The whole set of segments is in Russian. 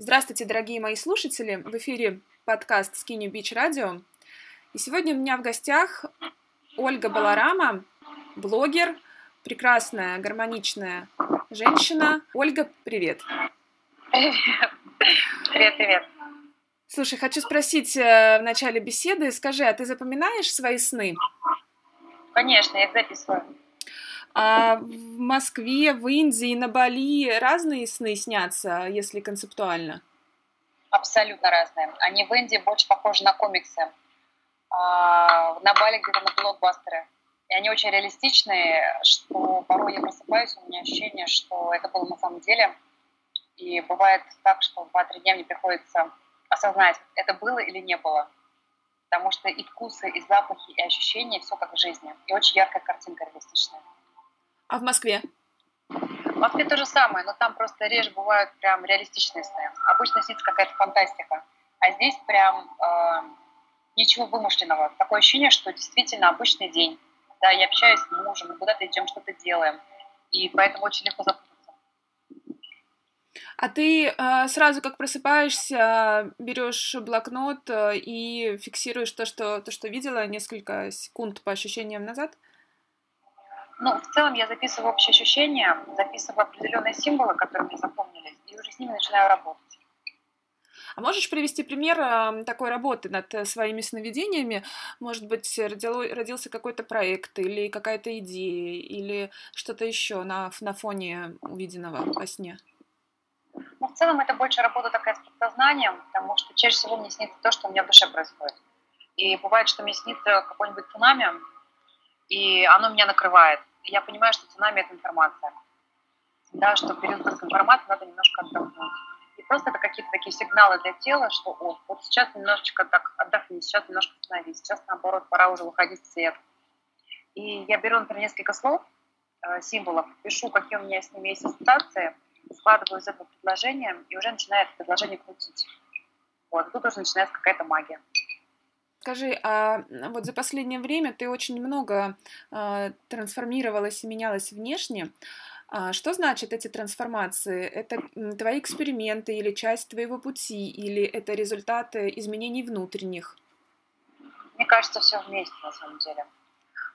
Здравствуйте, дорогие мои слушатели! В эфире подкаст Skinny Beach Radio. И сегодня у меня в гостях Ольга Баларама, блогер, прекрасная, гармоничная женщина. Ольга, привет! Привет! Привет! Слушай, хочу спросить э, в начале беседы, скажи, а ты запоминаешь свои сны? Конечно, я их записываю. А в Москве, в Индии, на Бали разные сны снятся, если концептуально? Абсолютно разные. Они в Индии больше похожи на комиксы. А на Бали где-то на блокбастеры. И они очень реалистичные, что порой я просыпаюсь, у меня ощущение, что это было на самом деле. И бывает так, что 2-3 дня мне приходится осознать, это было или не было. Потому что и вкусы, и запахи, и ощущения, все как в жизни. И очень яркая картинка реалистичная. А в Москве? В Москве то же самое, но там просто реже бывают прям реалистичные сны. Обычно снится какая-то фантастика. А здесь прям э, ничего вымышленного. Такое ощущение, что действительно обычный день. Да, я общаюсь с мужем, мы куда-то идем, что-то делаем. И поэтому очень легко запутаться. А ты э, сразу, как просыпаешься, берешь блокнот э, и фиксируешь то что, то, что видела несколько секунд по ощущениям назад? Ну, в целом я записываю общие ощущения, записываю определенные символы, которые мне запомнились, и уже с ними начинаю работать. А можешь привести пример э, такой работы над э, своими сновидениями? Может быть, родило, родился какой-то проект или какая-то идея, или что-то еще на, на фоне увиденного во сне? Ну, в целом это больше работа такая с подсознанием, потому что чаще всего мне снится то, что у меня в душе происходит. И бывает, что мне снится какой-нибудь цунами, и оно меня накрывает я понимаю, что цунами – это информация. Да, что перед выпуском информации надо немножко отдохнуть. И просто это какие-то такие сигналы для тела, что о, вот сейчас немножечко так отдохни, сейчас немножко остановись, сейчас наоборот пора уже выходить в свет. И я беру, например, несколько слов, э, символов, пишу, какие у меня с ними есть ассоциации, складываю из этого предложения и уже начинаю это предложение крутить. Вот, тут уже начинается какая-то магия. Скажи, а вот за последнее время ты очень много э, трансформировалась и менялась внешне. А что значит эти трансформации? Это твои эксперименты или часть твоего пути, или это результаты изменений внутренних? Мне кажется, все вместе на самом деле.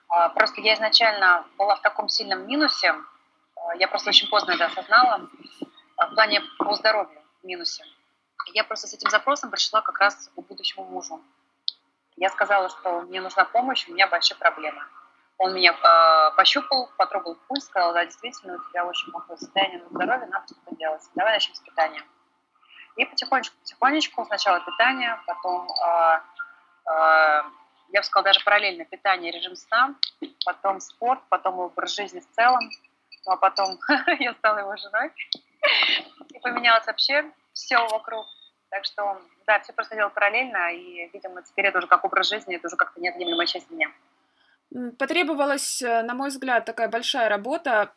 А, просто я изначально была в таком сильном минусе, а, я просто очень поздно это осознала, в плане по здоровью минусе. Я просто с этим запросом пришла как раз к будущему мужу. Я сказала, что мне нужна помощь, у меня большие проблемы. Он меня э, пощупал, потрогал пульс, сказал, да, действительно, у тебя очень плохое состояние на здоровье, надо что-то делать. Давай начнем с питания. И потихонечку, потихонечку, сначала питание, потом, э, э, я бы сказала, даже параллельно питание, режим сна, потом спорт, потом образ жизни в целом, ну а потом я стала его женой, и поменялось вообще все вокруг. Так что, да, все происходило параллельно, и, видимо, теперь это уже как образ жизни, это уже как-то неотъемлемая часть меня. Потребовалась, э, на мой взгляд, такая большая работа,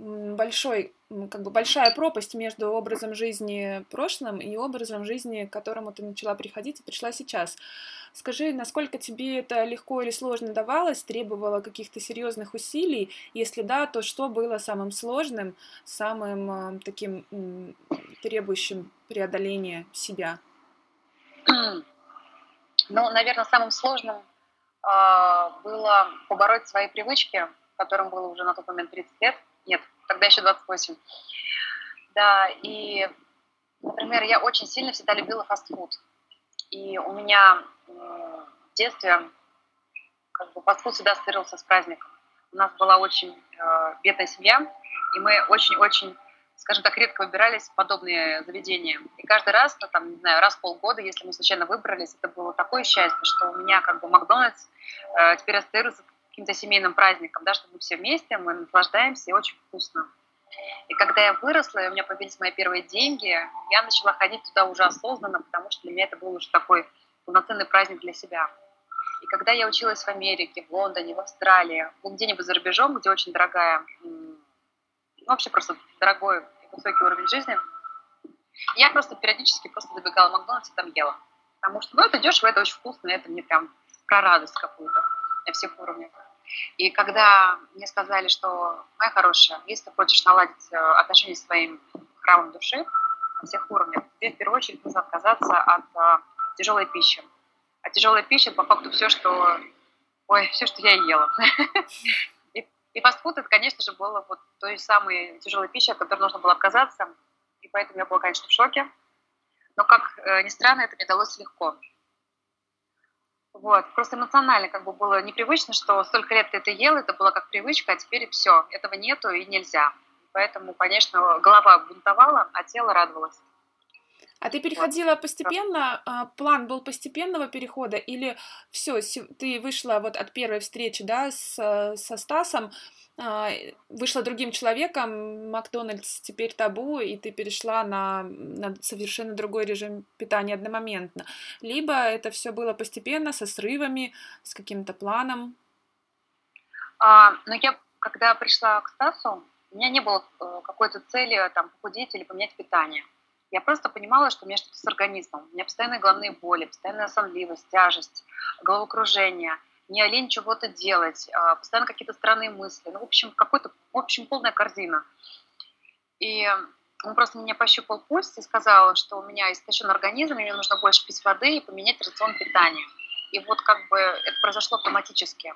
большой, как бы большая пропасть между образом жизни прошлым и образом жизни, к которому ты начала приходить и пришла сейчас. Скажи, насколько тебе это легко или сложно давалось, требовало каких-то серьезных усилий? Если да, то что было самым сложным, самым э, таким требующим преодоления себя? Ну, наверное, самым сложным э, было побороть свои привычки, которым было уже на тот момент 30 лет. Нет, тогда еще 28. Да, и, например, я очень сильно всегда любила фастфуд. И у меня в детстве как бы фастфуд всегда ассоциировался с праздником. У нас была очень э, бедная семья, и мы очень-очень скажем так, редко выбирались в подобные заведения. И каждый раз, ну, там, не знаю, раз в полгода, если мы случайно выбрались, это было такое счастье, что у меня как бы Макдональдс э, теперь ассоциируется каким-то семейным праздником, да, что мы все вместе, мы наслаждаемся, и очень вкусно. И когда я выросла, и у меня появились мои первые деньги, я начала ходить туда уже осознанно, потому что для меня это был уже такой полноценный праздник для себя. И когда я училась в Америке, в Лондоне, в Австралии, ну, где-нибудь за рубежом, где очень дорогая вообще просто дорогой и высокий уровень жизни, я просто периодически просто забегала в Макдональдс и там ела. Потому что, ну, это дешево, это очень вкусно, это мне прям про радость какую-то на всех уровнях. И когда мне сказали, что, моя хорошая, если ты хочешь наладить э, отношения с своим храмом души, на всех уровнях. Тебе в первую очередь нужно отказаться от а, тяжелой пищи. А тяжелая пища по факту все, что, ой, все, что я ела. И, и фастфуд это, конечно же, было вот той самой тяжелой пищей, от которой нужно было отказаться. И поэтому я была, конечно, в шоке. Но, как э, ни странно, это мне далось легко. Вот. Просто эмоционально как бы было непривычно, что столько лет ты это ел, это было как привычка, а теперь все, этого нету и нельзя. Поэтому, конечно, голова бунтовала, а тело радовалось. А ты переходила постепенно, а, план был постепенного перехода, или все, ты вышла вот от первой встречи, да, с, со Стасом, а, вышла другим человеком, Макдональдс теперь табу, и ты перешла на, на совершенно другой режим питания одномоментно. Либо это все было постепенно, со срывами, с каким-то планом. А, но я, когда пришла к Стасу, у меня не было э, какой-то цели там, похудеть или поменять питание. Я просто понимала, что у меня что-то с организмом. У меня постоянные головные боли, постоянная сонливость, тяжесть, головокружение – не лень чего-то делать, а постоянно какие-то странные мысли. Ну, в общем, какой-то, в общем, полная корзина. И он просто меня пощупал пульс и сказал, что у меня истощен организм, мне нужно больше пить воды и поменять рацион питания. И вот как бы это произошло автоматически.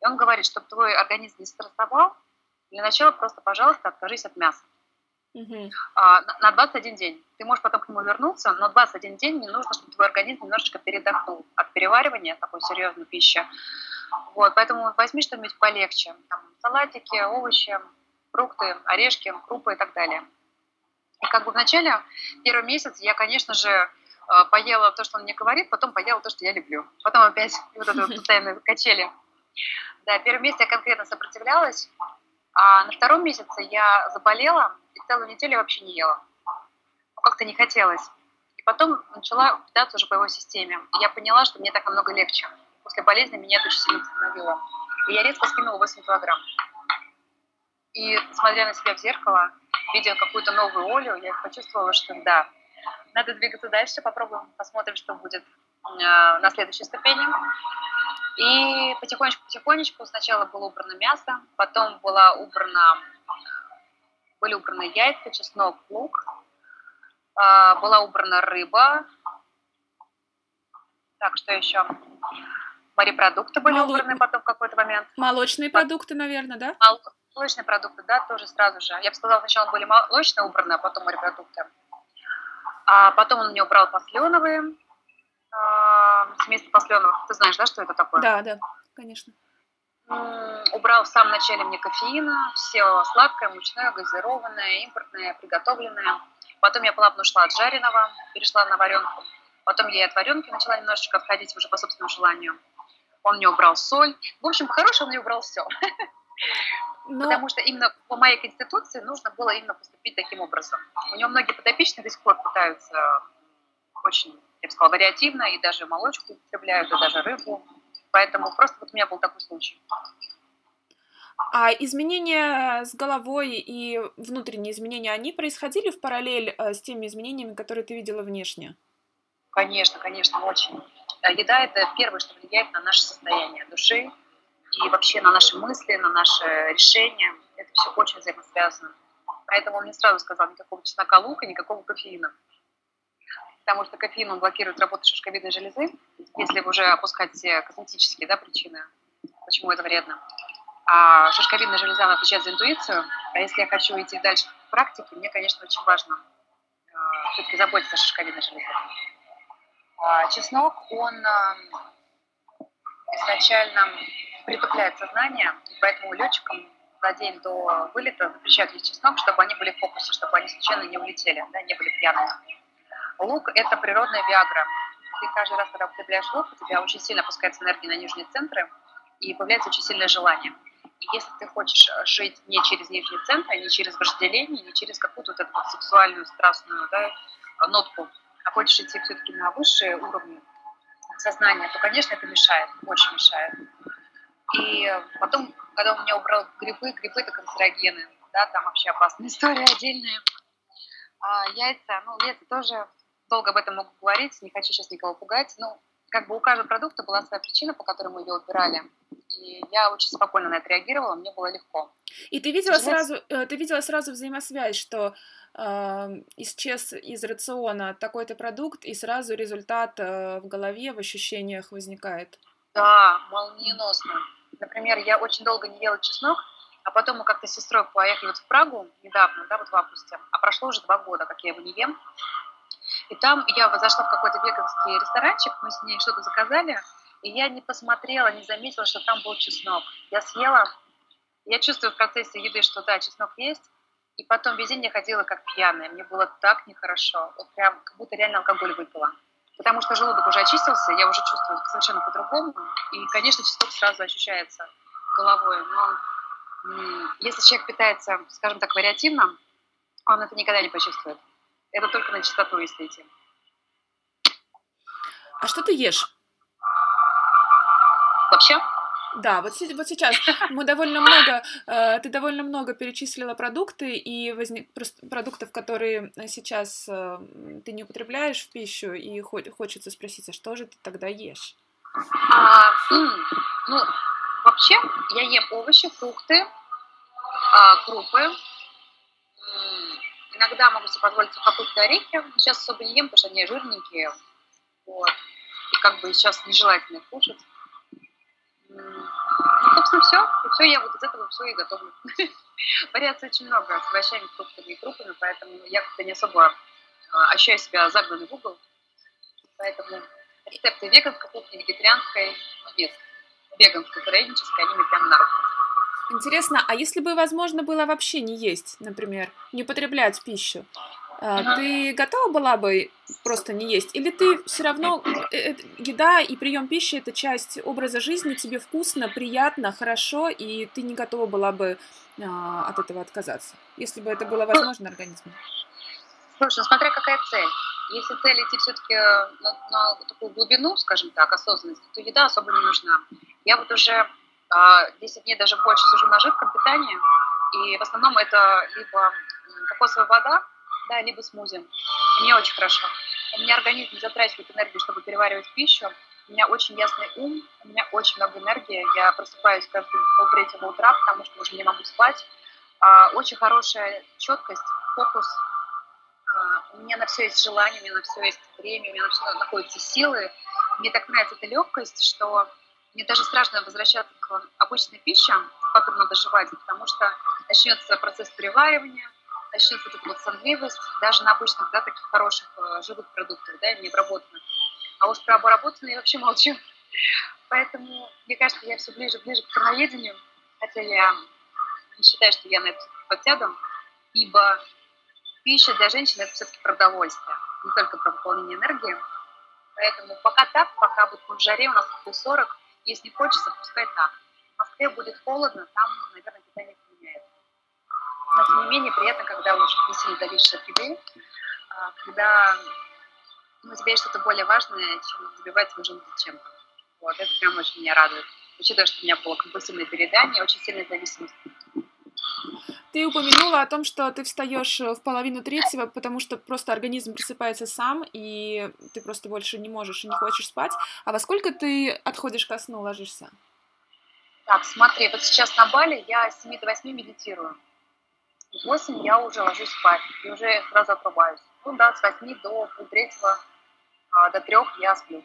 И он говорит, чтобы твой организм не стрессовал, для начала просто, пожалуйста, откажись от мяса. Угу. А, на 21 день. Ты можешь потом к нему вернуться, но 21 день не нужно, чтобы твой организм немножечко передохнул от переваривания такой серьезной пищи. Вот, поэтому возьми что-нибудь полегче. Там, салатики, овощи, фрукты, орешки, крупы и так далее. И как бы в начале, первый месяц, я, конечно же, э, поела то, что он мне говорит, потом поела то, что я люблю. Потом опять вот это вот постоянные качели. Да, первый месяц я конкретно сопротивлялась, а на втором месяце я заболела, целую неделю вообще не ела. Ну, как-то не хотелось. И потом начала питаться уже по его системе. И я поняла, что мне так намного легче. После болезни меня это очень сильно остановило. И я резко скинула 8 килограмм. И смотря на себя в зеркало, видя какую-то новую Олю, я почувствовала, что да, надо двигаться дальше, попробуем, посмотрим, что будет э, на следующей ступени. И потихонечку-потихонечку сначала было убрано мясо, потом была убрана были убраны яйца, чеснок, лук, а, была убрана рыба. Так, что еще? Морепродукты были Мол... убраны потом в какой-то момент. Молочные продукты, наверное, да? Молочные продукты, да, тоже сразу же. Я бы сказала, сначала были молочные убраны, а потом морепродукты. А потом он мне убрал посленовые, э, семейство посленовых. Ты знаешь, да, что это такое? Да, да, конечно убрал в самом начале мне кофеина, все сладкое, мучное, газированное, импортное, приготовленное. Потом я плавно ушла от жареного, перешла на варенку. Потом я и от варенки начала немножечко отходить уже по собственному желанию. Он мне убрал соль. В общем, по-хорошему он мне убрал все. Но... Потому что именно по моей конституции нужно было именно поступить таким образом. У него многие подопечные до сих пор пытаются очень, я бы сказала, вариативно, и даже молочку употребляют, и даже рыбу. Поэтому просто вот у меня был такой случай. А изменения с головой и внутренние изменения, они происходили в параллель э, с теми изменениями, которые ты видела внешне? Конечно, конечно, очень. Э, еда – это первое, что влияет на наше состояние души и вообще на наши мысли, на наши решения. Это все очень взаимосвязано. Поэтому он мне сразу сказал, никакого чеснока лука, никакого кофеина потому что кофеин он блокирует работу шишковидной железы, если уже опускать косметические да, причины, почему это вредно. А шишковидная железа она отвечает за интуицию, а если я хочу идти дальше в практике, мне, конечно, очень важно э, все-таки заботиться о шишковидной железе. А чеснок, он э, изначально притупляет сознание, и поэтому летчикам за день до вылета запрещают есть чеснок, чтобы они были в фокусе, чтобы они случайно не улетели, да, не были пьяными. Лук – это природная виагра. Ты каждый раз, когда употребляешь лук, у тебя очень сильно опускается энергия на нижние центры, и появляется очень сильное желание. И если ты хочешь жить не через нижние центры, не через вожделение, не через какую-то вот эту сексуальную, страстную да, нотку, а хочешь идти все-таки на высшие уровни сознания, то, конечно, это мешает, очень мешает. И потом, когда у меня убрал грибы, грибы это канцерогены, да, там вообще опасная история отдельная. А яйца, ну, яйца тоже долго об этом могу говорить, не хочу сейчас никого пугать. Ну, как бы у каждого продукта была своя причина, по которой мы ее убирали. И я очень спокойно на это реагировала, мне было легко. И ты видела сразу, э, ты видела сразу взаимосвязь, что исчез из рациона такой-то продукт, и сразу результат э, в голове, в ощущениях возникает. Да, молниеносно. Например, я очень долго не ела чеснок, а потом мы как-то с сестрой поехали вот в Прагу недавно, да, вот в августе, а прошло уже два года, как я его не ем. И там я зашла в какой-то веганский ресторанчик, мы с ней что-то заказали, и я не посмотрела, не заметила, что там был чеснок. Я съела, я чувствую в процессе еды, что да, чеснок есть, и потом весь день ходила как пьяная, мне было так нехорошо, вот прям как будто реально алкоголь выпила. Потому что желудок уже очистился, я уже чувствую совершенно по-другому, и, конечно, чеснок сразу ощущается головой, но если человек питается, скажем так, вариативно, он это никогда не почувствует. Это только на чистоту, если идти. А что ты ешь? Вообще? Да, вот, вот сейчас мы довольно много, э, ты довольно много перечислила продукты и возник, продуктов, которые сейчас э, ты не употребляешь в пищу, и хо, хочется спросить, а что же ты тогда ешь? А, ну, вообще я ем овощи, фрукты, а, крупы, иногда могу себе позволить сухопутные орехи, сейчас особо не ем, потому что они жирненькие, вот, и как бы сейчас нежелательно их кушать. Ну, собственно, все. И все, я вот из этого все и готовлю. Вариаций очень много с овощами, фруктами и крупами, поэтому я как-то не особо а, ощущаю себя загнанной в угол. Поэтому рецепты веганской кухни, вегетарианской, ну нет, веганской, зароднической, они мне прямо на руку. Интересно, а если бы возможно было вообще не есть, например, не употреблять пищу, а, ты готова была бы просто не есть? Или ты все равно э, э, еда и прием пищи это часть образа жизни, тебе вкусно, приятно, хорошо, и ты не готова была бы а, от этого отказаться, если бы это было возможно организму? Слушай, ну смотря какая цель. Если цель идти все-таки на, на такую глубину, скажем так, осознанности, то еда особо не нужна. Я вот уже 10 дней даже больше сижу на жидком питании, и в основном это либо кокосовая вода, да, либо смузи. И мне очень хорошо. У меня организм не затрачивает энергию, чтобы переваривать пищу. У меня очень ясный ум, у меня очень много энергии. Я просыпаюсь каждый полтретьего утра, потому что уже не могу спать. А, очень хорошая четкость, фокус. А, у меня на все есть желание, у меня на все есть время, у меня на все находятся силы. Мне так нравится эта легкость, что мне даже страшно возвращаться к обычной пище, которую надо жевать, потому что начнется процесс переваривания, начнется вот эта вот сонливость, даже на обычных, да, таких хороших э, живых продуктах, да, не обработанных. А уж про обработанные я вообще молчу. Поэтому, мне кажется, я все ближе ближе к краноедению, хотя я не считаю, что я на это подсяду, ибо пища для женщин – это все-таки продовольствие, не только про пополнение энергии. Поэтому пока так, пока вот в жаре у нас плюс 40, если хочется, пускай так. В Москве будет холодно, там, наверное, питание но тем не менее приятно, когда уже зависишь от еды, а, когда ну, у тебя есть что-то более важное, чем свою жизнь чем-то. Вот, это прям очень меня радует. Учитывая, что у меня было компульсивное переедание, очень сильная зависимость. Ты упомянула о том, что ты встаешь в половину третьего, потому что просто организм просыпается сам, и ты просто больше не можешь и не хочешь спать. А во сколько ты отходишь ко сну, ложишься? Так, смотри, вот сейчас на Бали я с 7 до 8 медитирую. В 8 я уже ложусь спать и уже сразу отрубаюсь. Ну да, с 8 до полтретьего, а, до трех я сплю.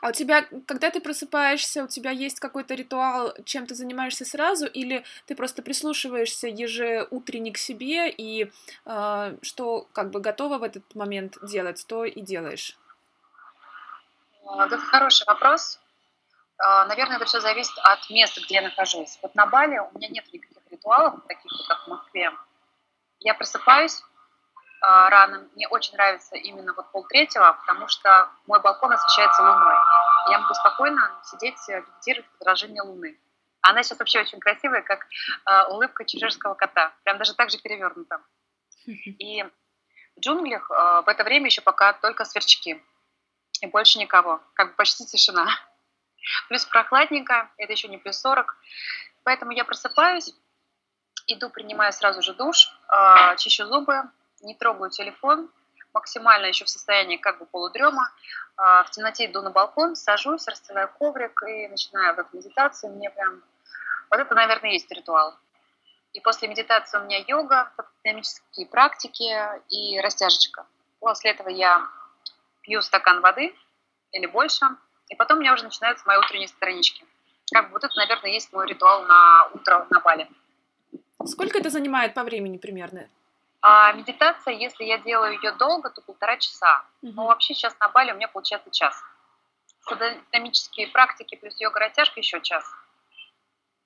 А у тебя, когда ты просыпаешься, у тебя есть какой-то ритуал, чем ты занимаешься сразу, или ты просто прислушиваешься ежеутренне к себе и э, что как бы готова в этот момент делать, то и делаешь? А, это хороший вопрос. А, наверное, это все зависит от места, где я нахожусь. Вот на Бали у меня нет никаких ритуалов, таких как в Москве. Я просыпаюсь рано. Мне очень нравится именно вот полтретьего, потому что мой балкон освещается луной. Я могу спокойно сидеть, э, медитировать отражение луны. Она сейчас вообще очень красивая, как э, улыбка чеширского кота. Прям даже так же перевернута. И в джунглях э, в это время еще пока только сверчки. И больше никого. Как бы почти тишина. Плюс прохладненько, это еще не плюс 40. Поэтому я просыпаюсь, иду, принимаю сразу же душ, э, чищу зубы, не трогаю телефон, максимально еще в состоянии как бы полудрема. Э, в темноте иду на балкон, сажусь, расстилаю коврик и начинаю в эту медитацию. Мне прям... Вот это, наверное, есть ритуал. И после медитации у меня йога, динамические практики и растяжечка. После этого я пью стакан воды или больше, и потом у меня уже начинаются мои утренние странички. Как бы вот это, наверное, есть мой ритуал на утро на Бали. Сколько это занимает по времени примерно? А медитация, если я делаю ее долго, то полтора часа. Угу. Но вообще сейчас на Бали у меня получается час. Динамические практики плюс йога-растяжка еще час.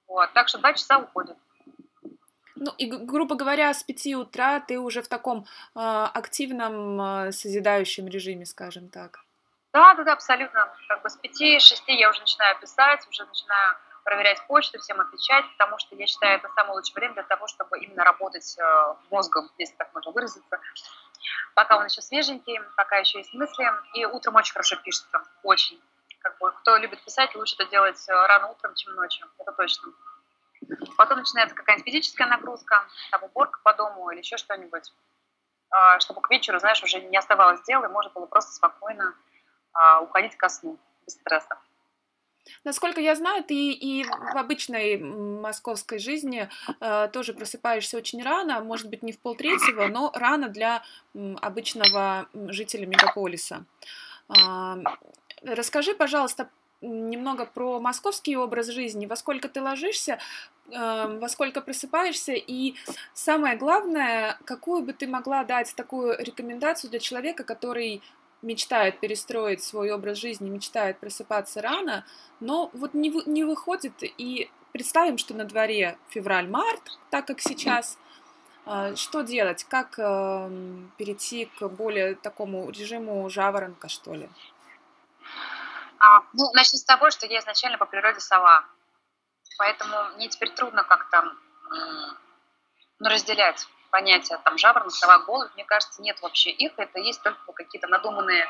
Вот, так что два часа уходит. Ну и, грубо говоря, с 5 утра ты уже в таком э, активном э, созидающем режиме, скажем так. Да, да, да, абсолютно. Как бы с 5-6 я уже начинаю писать, уже начинаю проверять почту, всем отвечать, потому что я считаю, это самое лучшее время для того, чтобы именно работать э, мозгом, если так можно выразиться. Пока он еще свеженький, пока еще есть мысли, и утром очень хорошо пишется, очень. Как бы, кто любит писать, лучше это делать э, рано утром, чем ночью, это точно. Потом начинается какая-нибудь физическая нагрузка, там уборка по дому или еще что-нибудь, а, чтобы к вечеру, знаешь, уже не оставалось дела, и можно было просто спокойно а, уходить ко сну, без стресса. Насколько я знаю, ты и в обычной московской жизни э, тоже просыпаешься очень рано, может быть, не в полтретьего, но рано для обычного жителя мегаполиса. Э, расскажи, пожалуйста, немного про московский образ жизни, во сколько ты ложишься, э, во сколько просыпаешься, и самое главное, какую бы ты могла дать такую рекомендацию для человека, который мечтает перестроить свой образ жизни, мечтает просыпаться рано, но вот не, не выходит, и представим, что на дворе февраль-март, так как сейчас, э, что делать, как э, перейти к более такому режиму жаворонка, что ли? А, ну, начну с того, что я изначально по природе сова. Поэтому мне теперь трудно как-то ну, разделять понятия там жаворонок, сова, голубь. Мне кажется, нет вообще их. Это есть только какие-то надуманные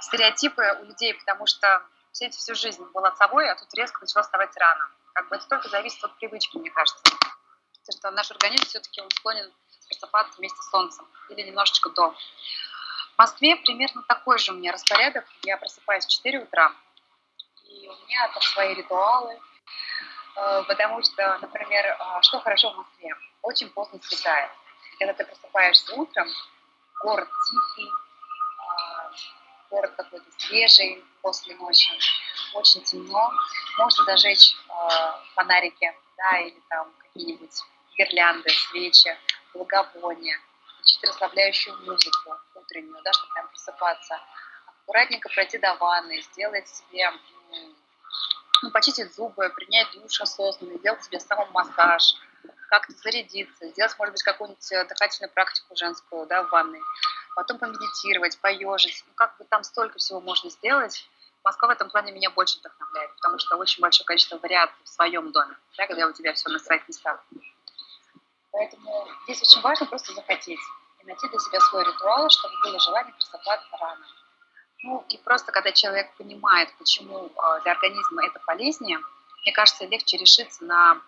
стереотипы у людей, потому что все эти всю жизнь была совой, а тут резко начала вставать рано. Как бы это только зависит от привычки, мне кажется. Потому что наш организм все-таки он склонен просыпаться вместе с солнцем или немножечко до. В Москве примерно такой же у меня распорядок. Я просыпаюсь в 4 утра, и у меня там свои ритуалы, э, потому что, например, э, что хорошо в Москве? Очень поздно светает. Когда ты просыпаешься утром, город тихий, э, город какой-то свежий после ночи, очень темно, можно зажечь фонарики, да, или там какие-нибудь гирлянды, свечи, благовония, включить расслабляющую музыку утреннюю, да, чтобы прям просыпаться, аккуратненько пройти до ванны, сделать себе ну, почистить зубы, принять душ осознанно, сделать себе самомассаж, как-то зарядиться, сделать, может быть, какую-нибудь э, дыхательную практику женскую, да, в ванной, потом помедитировать, поежить, ну, как бы там столько всего можно сделать. Москва в этом плане меня больше вдохновляет, потому что очень большое количество вариаций в своем доме, да, когда у тебя все на своих местах. Поэтому здесь очень важно просто захотеть и найти для себя свой ритуал, чтобы было желание просыпаться рано. Ну и просто когда человек понимает, почему а, для организма это полезнее, мне кажется, легче решиться на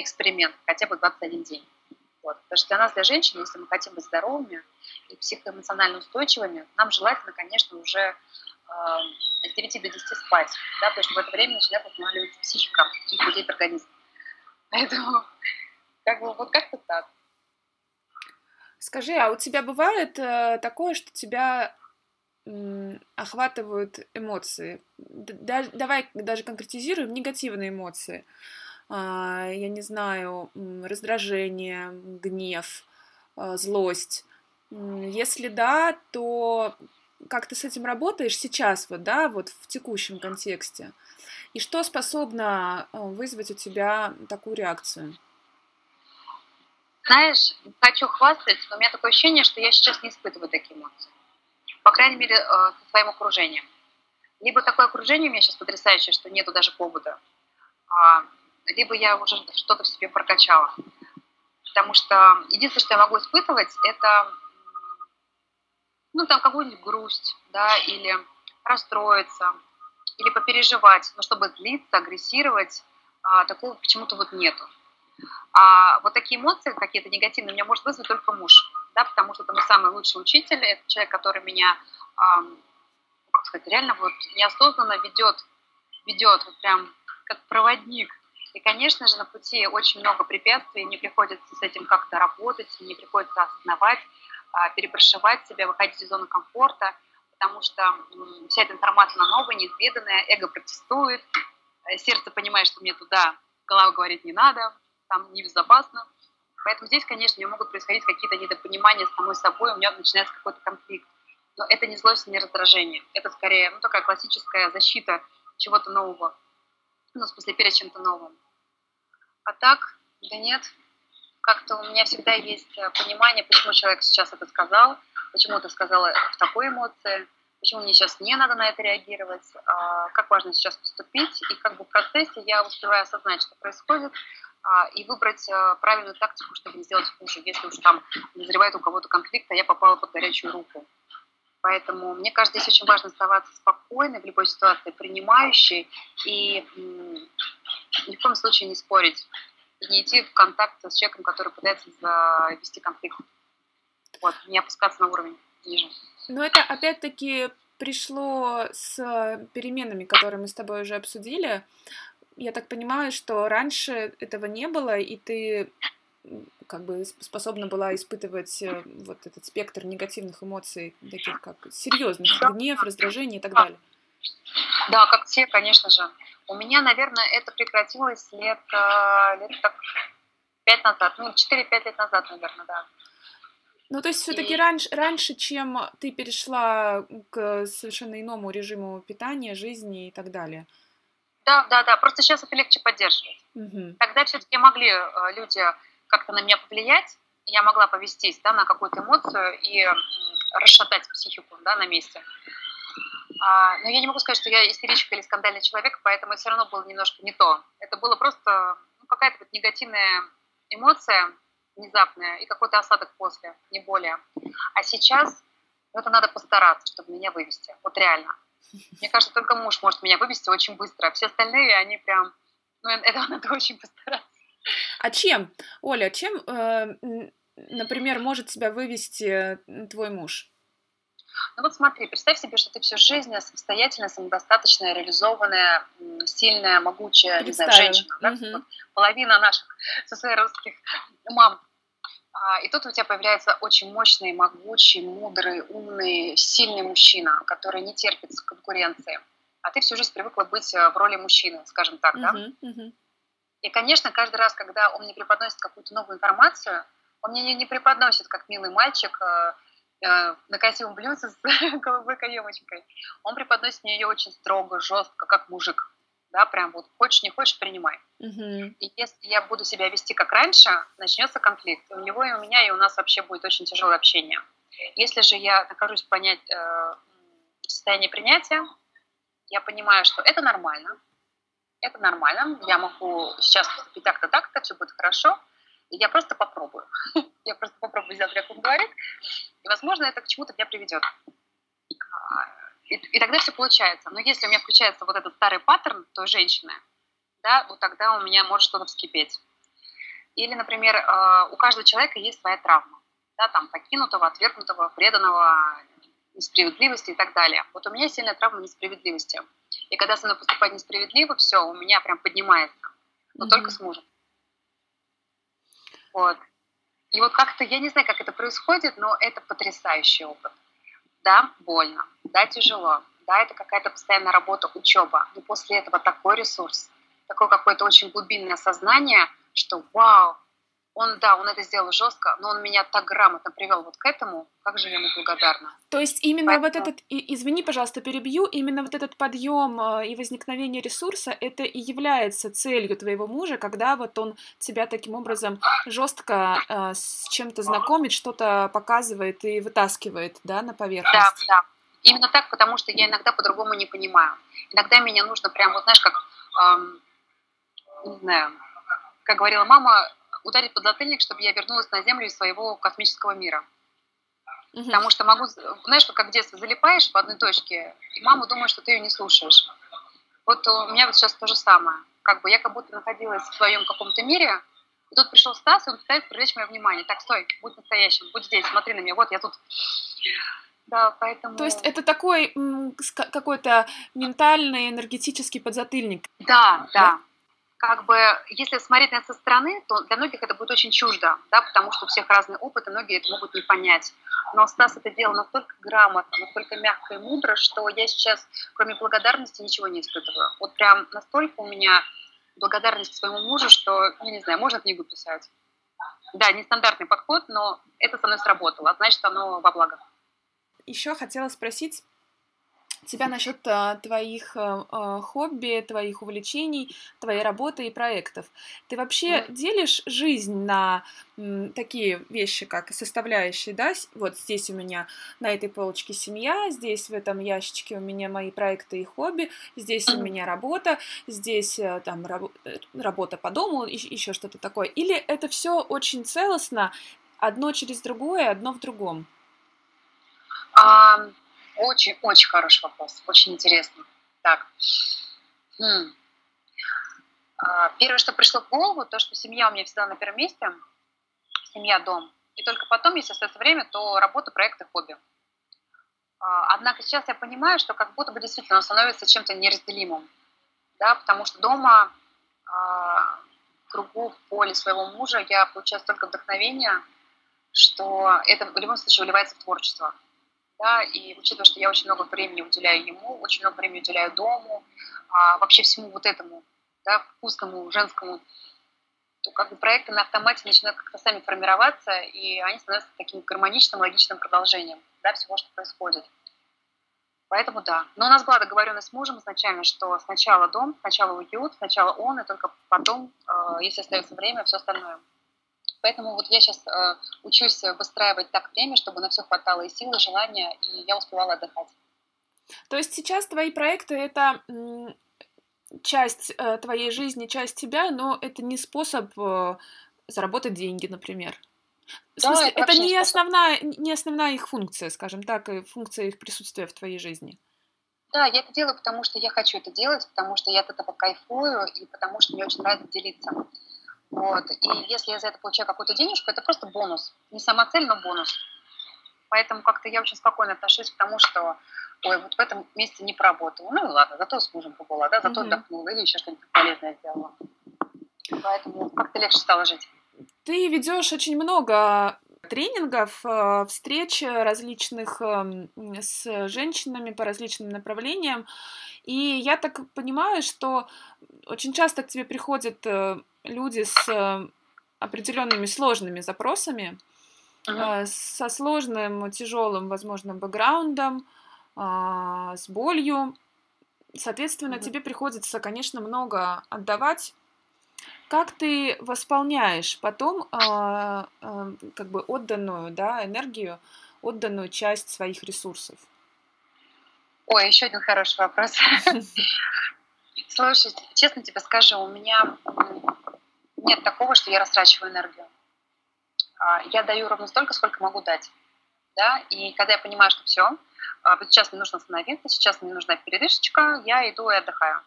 эксперимент хотя бы 21 день. Вот. Потому что для нас, для женщин, если мы хотим быть здоровыми и психоэмоционально устойчивыми, нам желательно, конечно, уже э, с 9 до 10 спать, да, потому что в это время начинает восстанавливаться психика и худеет организм. Поэтому как бы вот как-то так. Скажи, а у тебя бывает э, такое, что тебя охватывают эмоции. Да, давай даже конкретизируем негативные эмоции. А, я не знаю, раздражение, гнев, а, злость. Если да, то как ты с этим работаешь сейчас, вот, да, вот в текущем контексте? И что способно а, вызвать у тебя такую реакцию? Знаешь, хочу хвастать, но у меня такое ощущение, что я сейчас не испытываю такие эмоции по крайней мере, э, со своим окружением. Либо такое окружение у меня сейчас потрясающее, что нету даже повода, а, либо я уже что-то в себе прокачала. Потому что единственное, что я могу испытывать, это ну, там какую-нибудь грусть, да, или расстроиться, или попереживать, но чтобы злиться, агрессировать, а, такого почему-то вот нету. А вот такие эмоции какие-то негативные у меня может вызвать только муж да, потому что это мой самый лучший учитель, это человек, который меня, э, как сказать, реально вот неосознанно ведет, ведет вот прям как проводник И, конечно же, на пути очень много препятствий, мне приходится с этим как-то работать, мне приходится осознавать, а, перепрошивать себя, выходить из зоны комфорта, потому что вся эта информация на новая, неизведанная, эго протестует, э, сердце понимает, что мне туда, голова говорит не надо, там небезопасно. Поэтому здесь, конечно, у меня могут происходить какие-то недопонимания с самой собой, у меня начинается какой-то конфликт. Но это не злость, не раздражение. Это скорее ну, такая классическая защита чего-то нового. Ну, в смысле, перед чем-то новым. А так, да нет, как-то у меня всегда есть э, понимание, почему человек сейчас это сказал, почему ты сказала в такой эмоции, почему мне сейчас не надо на это реагировать, а как важно сейчас поступить. И как бы в процессе я успеваю осознать, что происходит, а, и выбрать э, правильную тактику, чтобы не сделать хуже. Если уж там назревает у кого-то конфликт, а я попала под горячую руку. Поэтому мне кажется, здесь очень важно оставаться спокойной в любой ситуации, принимающей и ни в коем случае не спорить, не идти в контакт с человеком, который пытается завести конфликт. Вот, не опускаться на уровень ниже. Но это опять-таки пришло с переменами, которые мы с тобой уже обсудили. Я так понимаю, что раньше этого не было, и ты как бы способна была испытывать э, вот этот спектр негативных эмоций, таких как серьезных, гнев, раздражение и так далее. Да, как все, конечно же. У меня, наверное, это прекратилось лет, э, лет так пять назад, ну, 4-5 лет назад, наверное, да. Ну, то есть все-таки и... раньше, раньше, чем ты перешла к совершенно иному режиму питания, жизни и так далее. Да, да, да. Просто сейчас это легче поддерживать. Угу. Тогда все-таки могли э, люди как-то на меня повлиять, я могла повестись да, на какую-то эмоцию и расшатать психику да, на месте. А, но я не могу сказать, что я истеричка или скандальный человек, поэтому это все равно было немножко не то. Это было просто ну, какая-то вот негативная эмоция внезапная и какой-то осадок после, не более. А сейчас ну, это надо постараться, чтобы меня вывести. Вот реально. Мне кажется, только муж может меня вывести очень быстро, а все остальные, они прям... Ну, этого надо очень постараться. А чем, Оля, чем, э, например, может тебя вывести твой муж? Ну вот смотри, представь себе, что ты всю жизнь самостоятельная, самодостаточная, реализованная, сильная, могучая, не знаю, женщина. Да? Угу. Вот половина наших СССРовских мам. А, и тут у тебя появляется очень мощный, могучий, мудрый, умный, сильный мужчина, который не терпит конкуренции. А ты всю жизнь привыкла быть э, в роли мужчины, скажем так, угу, да? Угу. И, конечно, каждый раз, когда он мне преподносит какую-то новую информацию, он мне не преподносит, как милый мальчик, э, э, на красивом блюдце с голубой каемочкой. Он преподносит мне ее очень строго, жестко, как мужик. Да, прям вот хочешь, не хочешь, принимай. Uh-huh. И если я буду себя вести как раньше, начнется конфликт. И у него, и у меня, и у нас вообще будет очень тяжелое общение. Если же я нахожусь понять, э, состоянии принятия, я понимаю, что это нормально, это нормально, я могу сейчас поступить так-то, так-то, все будет хорошо, и я просто попробую. я просто попробую сделать, как он говорит, и, возможно, это к чему-то меня приведет. А, и, и тогда все получается. Но если у меня включается вот этот старый паттерн той женщины, да, вот тогда у меня может что-то вскипеть. Или, например, а, у каждого человека есть своя травма, да, там, покинутого, отвергнутого, преданного, несправедливости и так далее. Вот у меня сильная травма несправедливости. И когда со мной поступать несправедливо, все, у меня прям поднимается. Но mm-hmm. только с мужем. Вот. И вот как-то, я не знаю, как это происходит, но это потрясающий опыт. Да, больно, да, тяжело, да, это какая-то постоянная работа, учеба, но после этого такой ресурс, такое какое-то очень глубинное сознание, что вау, он, да, он это сделал жестко, но он меня так грамотно привел вот к этому, как же я ему благодарна. То есть именно Поэтому... вот этот, извини, пожалуйста, перебью, именно вот этот подъем э, и возникновение ресурса, это и является целью твоего мужа, когда вот он тебя таким образом жестко э, с чем-то знакомит, что-то показывает и вытаскивает, да, на поверхность. Да, да. Именно так, потому что я иногда по-другому не понимаю. Иногда меня нужно прям, вот знаешь, как, эм, не знаю, как говорила мама, ударить под затыльник, чтобы я вернулась на Землю из своего космического мира. Угу. Потому что могу, знаешь, как в детстве залипаешь в одной точке, и мама думает, что ты ее не слушаешь. Вот у меня вот сейчас то же самое. Как бы я как будто находилась в своем каком-то мире, и тут пришел Стас, и он пытается привлечь мое внимание. Так, стой, будь настоящим, будь здесь, смотри на меня, вот я тут. Да, поэтому... То есть это такой какой-то ментальный, энергетический подзатыльник. Да, да. Как бы, если смотреть на это со стороны, то для многих это будет очень чуждо, да, потому что у всех разный опыт, и многие это могут не понять. Но Стас это делал настолько грамотно, настолько мягко и мудро, что я сейчас, кроме благодарности, ничего не испытываю. Вот прям настолько у меня благодарность своему мужу, что, я не знаю, можно книгу писать. Да, нестандартный подход, но это со мной сработало, а значит, оно во благо. Еще хотела спросить тебя насчет а, твоих а, хобби, твоих увлечений, твоей работы и проектов. Ты вообще mm. делишь жизнь на м, такие вещи, как составляющие, да? Вот здесь у меня на этой полочке семья, здесь в этом ящичке у меня мои проекты и хобби, здесь mm. у меня работа, здесь э, там раб- э, работа по дому, еще что-то такое. Или это все очень целостно, одно через другое, одно в другом? Um очень-очень хороший вопрос, очень интересный. Так. Хм. А, первое, что пришло в голову, то, что семья у меня всегда на первом месте, семья, дом. И только потом, если остается время, то работа, проекты, хобби. А, однако сейчас я понимаю, что как будто бы действительно становится чем-то неразделимым. Да, потому что дома а, в кругу, в поле своего мужа я получаю столько вдохновения, что это в любом случае выливается в творчество да, и учитывая, что я очень много времени уделяю ему, очень много времени уделяю дому, а, вообще всему вот этому, да, вкусному, женскому, то как бы проекты на автомате начинают как-то сами формироваться, и они становятся таким гармоничным, логичным продолжением, да, всего, что происходит. Поэтому да. Но у нас была договоренность с мужем изначально, что сначала дом, сначала уют, сначала он, и только потом, а, если остается время, все остальное. Поэтому вот я сейчас э, учусь выстраивать так время, чтобы на все хватало и силы, и желания, и я успевала отдыхать. То есть сейчас твои проекты это часть э, твоей жизни, часть тебя, но это не способ э, заработать деньги, например. В смысле, это, это не, основная, не основная их функция, скажем так, и функция их присутствия в твоей жизни. Да, я это делаю, потому что я хочу это делать, потому что я от этого кайфую, и потому что мне очень нравится делиться. Вот. И если я за это получаю какую-то денежку, это просто бонус. Не сама цель, но бонус. Поэтому как-то я очень спокойно отношусь к тому, что ой, вот в этом месяце не поработала. Ну и ладно, зато с мужем побыла, да, зато mm-hmm. отдохнула или еще что-нибудь полезное сделала. Поэтому как-то легче стало жить. Ты ведешь очень много тренингов, э, встреч различных эм, с женщинами по различным направлениям. И я так понимаю, что очень часто к тебе приходят э, люди с э, определенными сложными запросами, uh-huh. со сложным, тяжелым, возможно, бэкграундом, а, с болью. Соответственно, uh-huh. тебе приходится, конечно, много отдавать. Как ты восполняешь потом а, а, как бы отданную да, энергию, отданную часть своих ресурсов? Ой, еще один хороший вопрос. Слушай, честно тебе скажу, у меня нет такого, что я растрачиваю энергию. А, я даю ровно столько, сколько могу дать. Да? И когда я понимаю, что все, а, вот сейчас мне нужно остановиться, сейчас мне нужна передышечка, я иду и отдыхаю.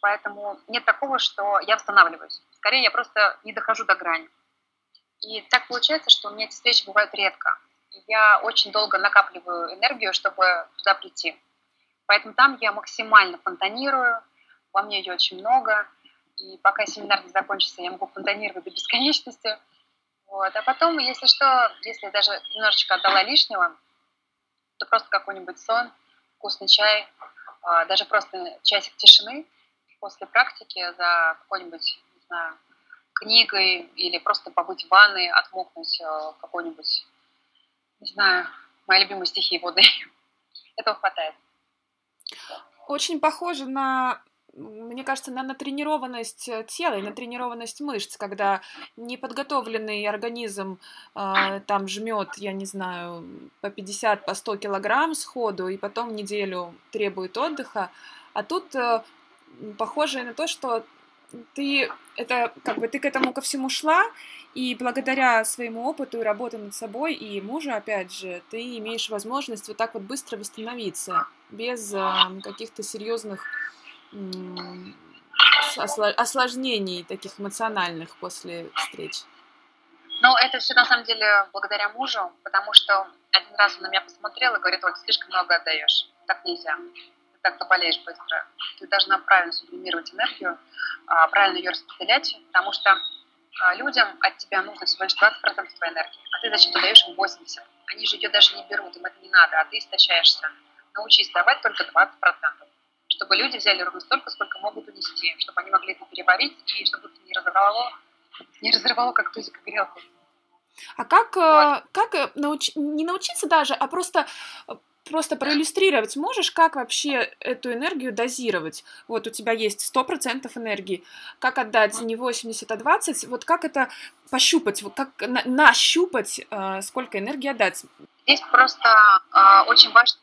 Поэтому нет такого, что я восстанавливаюсь. Скорее, я просто не дохожу до грани. И так получается, что у меня эти встречи бывают редко. Я очень долго накапливаю энергию, чтобы туда прийти. Поэтому там я максимально фонтанирую, во мне ее очень много, и пока семинар не закончится, я могу фонтанировать до бесконечности. Вот. А потом, если что, если даже немножечко отдала лишнего, то просто какой-нибудь сон, вкусный чай, а, даже просто часик тишины после практики за какой-нибудь, не знаю, книгой или просто побыть в ванной, отмокнуть э, какой-нибудь, не знаю, мои любимые стихи водные. Этого хватает. Очень похоже на мне кажется, на натренированность э, тела и натренированность мышц, когда неподготовленный организм э, там жмет, я не знаю, по 50, по 100 килограмм сходу, и потом неделю требует отдыха. А тут э, похоже на то, что ты это как бы ты к этому ко всему шла, и благодаря своему опыту и работе над собой и мужу, опять же, ты имеешь возможность вот так вот быстро восстановиться без э, каких-то серьезных осложнений таких эмоциональных после встреч? Ну, это все на самом деле благодаря мужу, потому что один раз он на меня посмотрел и говорит, Оль, слишком много отдаешь, так нельзя. Ты так заболеешь быстро. Ты должна правильно сублимировать энергию, а, правильно ее распределять, потому что а, людям от тебя нужно всего лишь 20% твоей энергии, а ты зачем-то даешь им 80%. Они же ее даже не берут, им это не надо, а ты истощаешься. Научись давать только 20%, чтобы люди взяли ровно столько, сколько могут унести, чтобы они могли это переварить, и чтобы это не разорвало, не разорвало как тузик грелку. А как, э, вот. как э, науч... не научиться даже, а просто просто проиллюстрировать можешь, как вообще эту энергию дозировать? Вот у тебя есть 100% энергии, как отдать не 80, а 20, вот как это пощупать, как на, нащупать, э, сколько энергии отдать? Здесь просто э, очень важно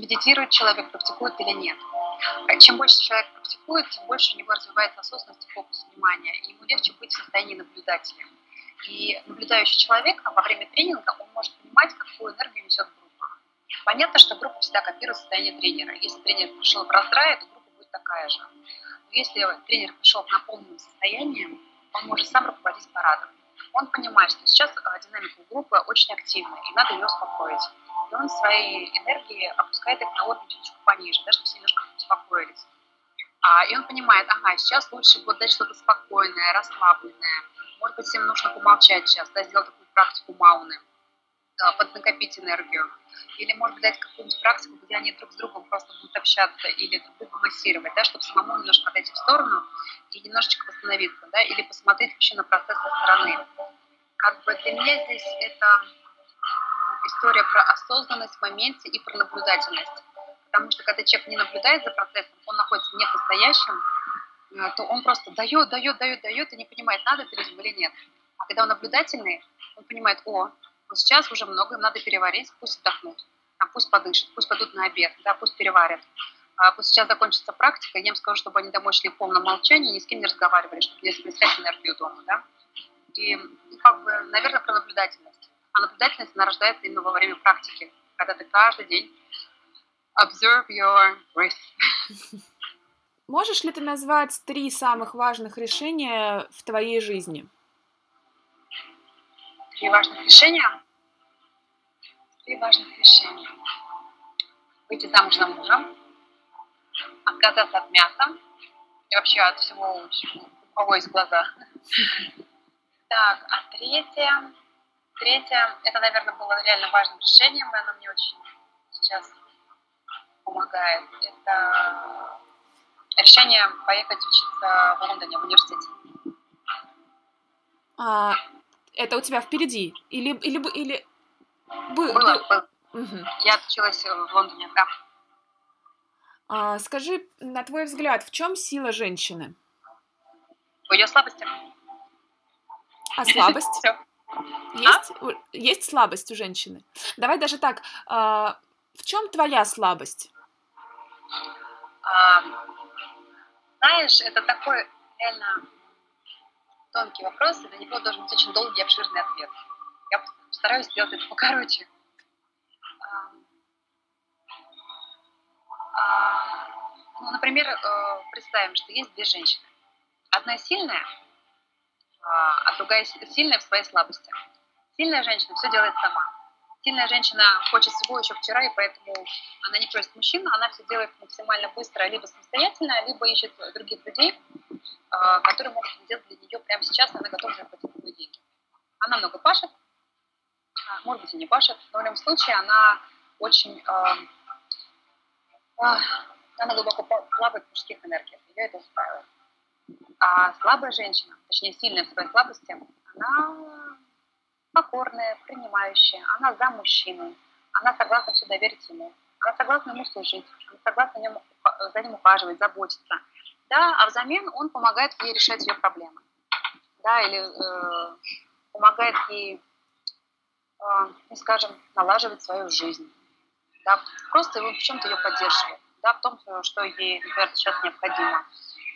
медитирует человек, практикует или нет. Чем больше человек практикует, тем больше у него развивается осознанность и фокус внимания, и ему легче быть в состоянии наблюдателя. И наблюдающий человек во время тренинга, он может понимать, какую энергию несет группа. Понятно, что группа всегда копирует состояние тренера. Если тренер пришел в раздрае, то группа будет такая же. Но если тренер пришел в наполненном состоянии, он может сам руководить парадом. Он понимает, что сейчас а, динамика группы очень активная, и надо ее успокоить. И он своей энергии опускает их на уровень чуть-чуть пониже, да, чтобы все немножко успокоились. А, и он понимает, ага, сейчас лучше вот дать что-то спокойное, расслабленное, может быть, им нужно помолчать сейчас, да, сделать такую практику мауны, да, поднакопить энергию. Или, может быть, дать какую-нибудь практику, где они друг с другом просто будут общаться или друг друга массировать, да, чтобы самому немножко отойти в сторону и немножечко восстановиться, да, или посмотреть вообще на процесс со стороны. Как бы для меня здесь это история про осознанность в моменте и про наблюдательность. Потому что когда человек не наблюдает за процессом, он находится не в настоящем, Э, то он просто дает, дает, дает, дает и не понимает, надо это людям или нет. А когда он наблюдательный, он понимает, о, вот сейчас уже много, им надо переварить, пусть отдохнут, а пусть подышат, пусть пойдут на обед, да, пусть переварят. А пусть сейчас закончится практика, я им скажу, чтобы они домой шли в полном молчании, ни с кем не разговаривали, чтобы не записать энергию дома, да. И, ну, как бы, наверное, про наблюдательность. А наблюдательность, она рождается именно во время практики, когда ты каждый день observe your breath. Можешь ли ты назвать три самых важных решения в твоей жизни? Три важных решения? Три важных решения. Выйти замуж за мужа, отказаться от мяса и вообще от всего, у кого есть глаза. Так, а третье, третье, это, наверное, было реально важным решением, и оно мне очень сейчас помогает. Это решение поехать учиться в Лондоне, в университете. А, это у тебя впереди? Или... или, или... Был, было, был. было. Угу. Я отучилась в Лондоне, да. А, скажи, на твой взгляд, в чем сила женщины? В ее слабости. А слабость? Есть, а? есть слабость у женщины. Давай даже так. А, в чем твоя слабость? А, знаешь, это такой реально тонкий вопрос, и на него должен быть очень долгий и обширный ответ. Я постараюсь сделать это покороче. А, ну, например, э, представим, что есть две женщины. Одна сильная, а, а другая сильная в своей слабости. Сильная женщина все делает сама. Сильная женщина хочет всего еще вчера, и поэтому она не просит мужчин, она все делает максимально быстро, либо самостоятельно, либо ищет других людей, а, которые могут сделать для нее прямо сейчас, она готова заплатить свои деньги. Она много пашет, а, может быть и не пашет, но в любом случае она очень... Она глубоко плавает в мужских энергиях, ее это устраивает. А слабая женщина, точнее сильная в своей слабости, она покорная, принимающая, она за мужчину, она согласна все доверить ему, она согласна ему служить, она согласна нем, за ним ухаживать, заботиться, да, а взамен он помогает ей решать ее проблемы, да, или э, помогает ей, э, скажем, налаживать свою жизнь, да, просто в чем-то ее поддерживает, да, в том, что ей, например, сейчас необходимо.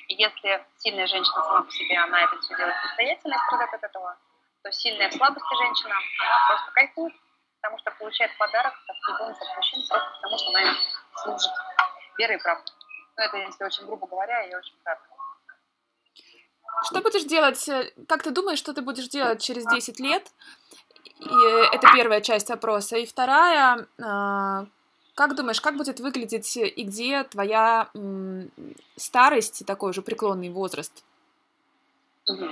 Если сильная женщина сама по себе, она это все делает самостоятельно и страдает от этого, то сильная в слабости женщина, она просто кайфует, потому что получает подарок от любого от мужчин, просто потому что она им служит верой и правдой. Ну, это если очень грубо говоря и очень кратко. Что будешь делать, э, как ты думаешь, что ты будешь делать через 10 лет? И это первая часть опроса. И вторая, а, Как думаешь, как будет выглядеть и где твоя м, старость, такой же преклонный возраст? Угу.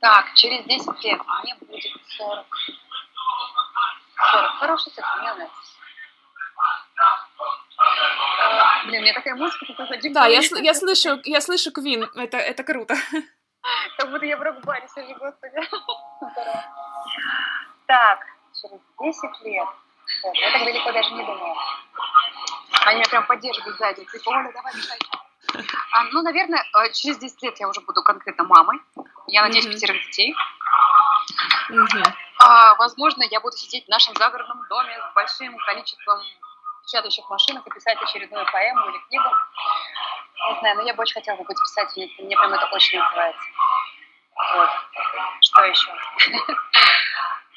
Так, через 10 лет мне будет 40. 40. Хороший цифр, мне нравится. А, блин, мне такая музыка тут один. Да, я, я слышу, я слышу Квин, это, это круто. Как будто я в рок-баре сижу, господи. Так, через 10 лет. Я так далеко даже не думала. Они меня прям поддерживают сзади. Типа, Оля, давай, мешай. А, ну, наверное, э, через 10 лет я уже буду конкретно мамой. Я надеюсь, mm-hmm. пятерых детей. Mm-hmm. А, возможно, я буду сидеть в нашем загородном доме с большим количеством печатающих машинок и писать очередную поэму или книгу. Не знаю, но я бы очень хотела бы быть писателем. Мне прям это очень называется. Вот. Что еще?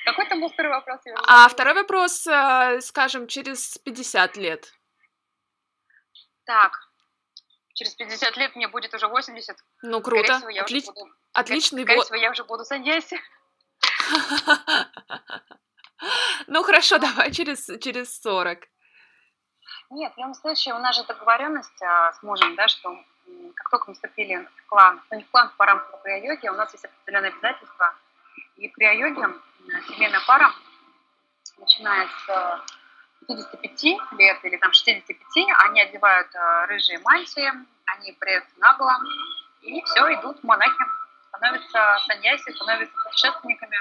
Какой там был второй вопрос? А второй вопрос, э, скажем, через 50 лет. Так, через 50 лет мне будет уже 80. Ну, круто. Скорее всего, я Отли... уже буду... Отличный Скорее всего, я уже буду саньяси. Ну, хорошо, давай через, через 40. Нет, в любом случае, у нас же договоренность а, с мужем, да, что как только мы вступили в клан, ну не в клан, в парам по йоге, у нас есть определенные обязательства. И при йоге семейная пара, начиная с 55 лет или там 65, они одевают э, рыжие мантии, они бреются наголо, и все, идут монахи, становятся саньяси, становятся путешественниками.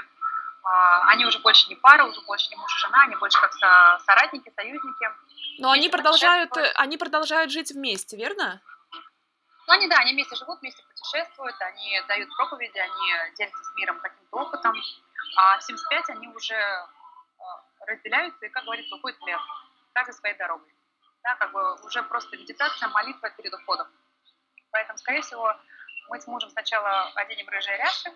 А, они уже больше не пара, уже больше не муж и жена, они больше как со соратники, союзники. Но они продолжают, они продолжают жить вместе, верно? Ну, они, да, они вместе живут, вместе путешествуют, они дают проповеди, они делятся с миром каким-то опытом. А в 75 они уже разделяются и, как говорится, уходят в лес, каждой своей дорогой. Да, как бы уже просто медитация, молитва перед уходом. Поэтому, скорее всего, мы с мужем сначала оденем рыжие рясы,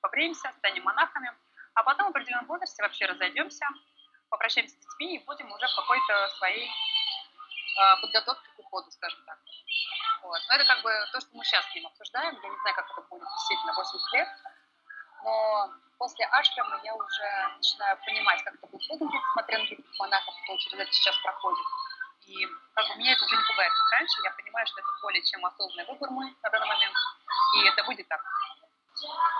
побреемся, станем монахами, а потом в определенном возрасте вообще разойдемся, попрощаемся с детьми и будем уже в какой-то своей э, подготовке к уходу, скажем так. Вот. Но это как бы то, что мы сейчас с ним обсуждаем. Я не знаю, как это будет действительно 80 лет, но после ашрама я уже начинаю понимать, как это будет выглядеть, смотря на других монахов, кто через это сейчас проходит. И как бы меня это уже не пугает, как раньше. Я понимаю, что это более чем осознанный выбор мой на данный момент. И это будет так.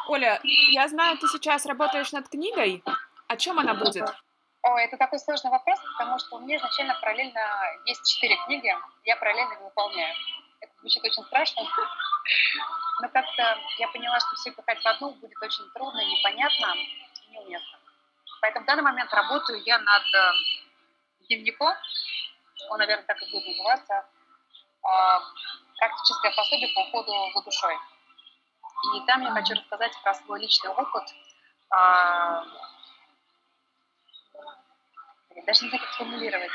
Оля, я знаю, ты сейчас работаешь над книгой. О чем она будет? О, это такой сложный вопрос, потому что у меня изначально параллельно есть четыре книги, я параллельно их выполняю. Это звучит очень страшно, но как-то я поняла, что все пихать в одну будет очень трудно, непонятно и неуместно. Поэтому в данный момент работаю я над э, дневником, он, наверное, так и будет называться, а, практическое пособие по уходу за душой. И там я хочу рассказать про свой личный опыт. А, даже не знаю, как сформулировать.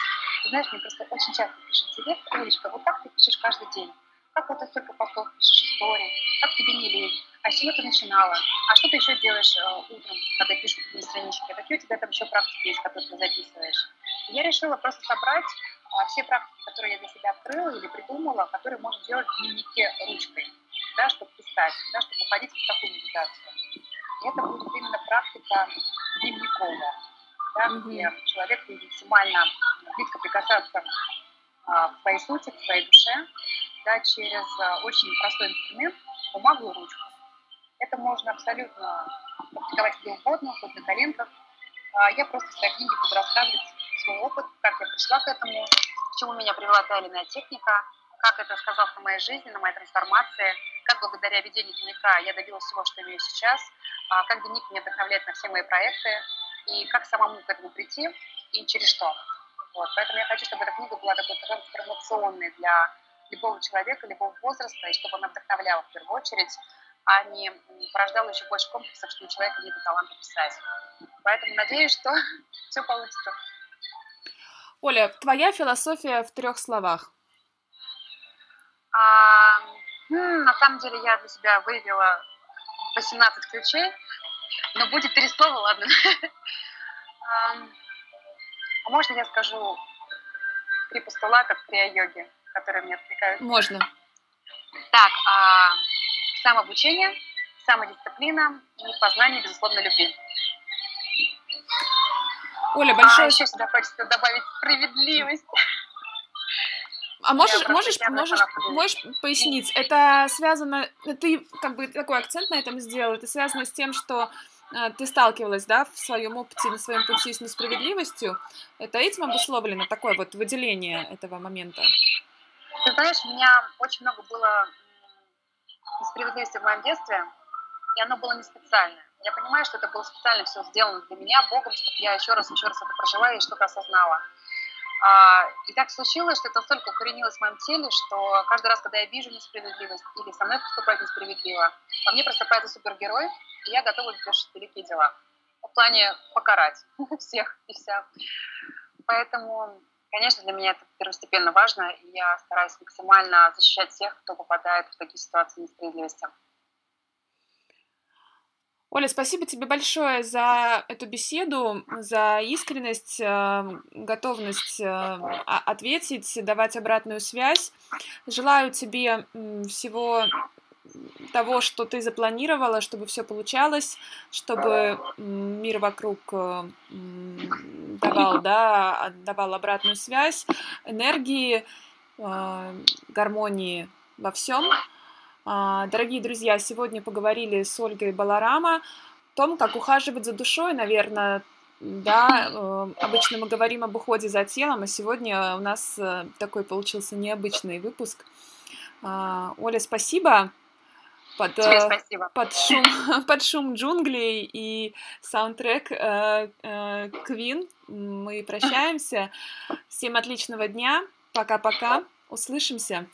знаешь, мне просто очень часто пишут тебе, Олечка, вот так ты пишешь каждый день как ты столько постов пишешь истории, как тебе не лень, а с чего ты начинала, а что ты еще делаешь э, утром, когда пишешь на страничке, какие у тебя там еще практики есть, которые ты записываешь. И я решила просто собрать а, все практики, которые я для себя открыла или придумала, которые можно делать в дневнике ручкой, да, чтобы писать, да, чтобы уходить в такую медитацию. И это будет именно практика дневниковая, да, mm-hmm. где человек будет максимально близко прикасаться а, к своей сути, к своей душе, да, через а, очень простой инструмент, бумагу и ручку. Это можно абсолютно практиковать где угодно, хоть на коленках. А, я просто в своей книге буду рассказывать свой опыт, как я пришла к этому, к чему меня привела та или иная техника, как это сказалось на моей жизни, на моей трансформации, как благодаря ведению дневника я добилась всего, что имею сейчас, а, как дневник меня вдохновляет на все мои проекты, и как самому к этому прийти, и через что. Вот. Поэтому я хочу, чтобы эта книга была такой трансформационной для любого человека, любого возраста, и чтобы она вдохновляла в первую очередь, а не порождала еще больше комплексов, что у человека нет таланта писать. Поэтому надеюсь, что все получится. Оля, твоя философия в трех словах. А, на самом деле я для себя выявила 18 ключей, но будет три слова, ладно. А можно я скажу три постулата при йоге? Которые мне откликаются? Можно. Так, а, самообучение, самодисциплина и познание, безусловно, любви. Оля, большое... А еще сюда хочется добавить справедливость. А можешь, можешь, можешь, можешь пояснить, это связано, ты как бы такой акцент на этом сделал, это связано с тем, что э, ты сталкивалась, да, в своем опыте, на своем пути с несправедливостью. Это этим обусловлено такое вот выделение этого момента? Знаешь, у меня очень много было несправедливости в моем детстве, и оно было не специальное. Я понимаю, что это было специально все сделано для меня, Богом, чтобы я еще раз, еще раз это прожила и что-то осознала. А, и так случилось, что это настолько укоренилось в моем теле, что каждый раз, когда я вижу несправедливость или со мной поступает несправедливо, во мне просыпается супергерой, и я готова совершить великие дела. В плане покарать всех и вся. Поэтому, конечно, для меня это первостепенно важно, и я стараюсь максимально защищать всех, кто попадает в такие ситуации несправедливости. Оля, спасибо тебе большое за эту беседу, за искренность, э, готовность э, ответить, давать обратную связь. Желаю тебе всего того, что ты запланировала, чтобы все получалось, чтобы мир вокруг э, давал, да, давал обратную связь, энергии, гармонии во всем. А, дорогие друзья, сегодня поговорили с Ольгой Баларама о том, как ухаживать за душой, наверное, да, э, обычно мы говорим об уходе за телом, а сегодня у нас э, такой получился необычный выпуск. А, Оля, спасибо. Под, Тебе спасибо. Под, шум, под шум джунглей и саундтрек э, э, Queen мы прощаемся. Всем отличного дня. Пока-пока. Услышимся.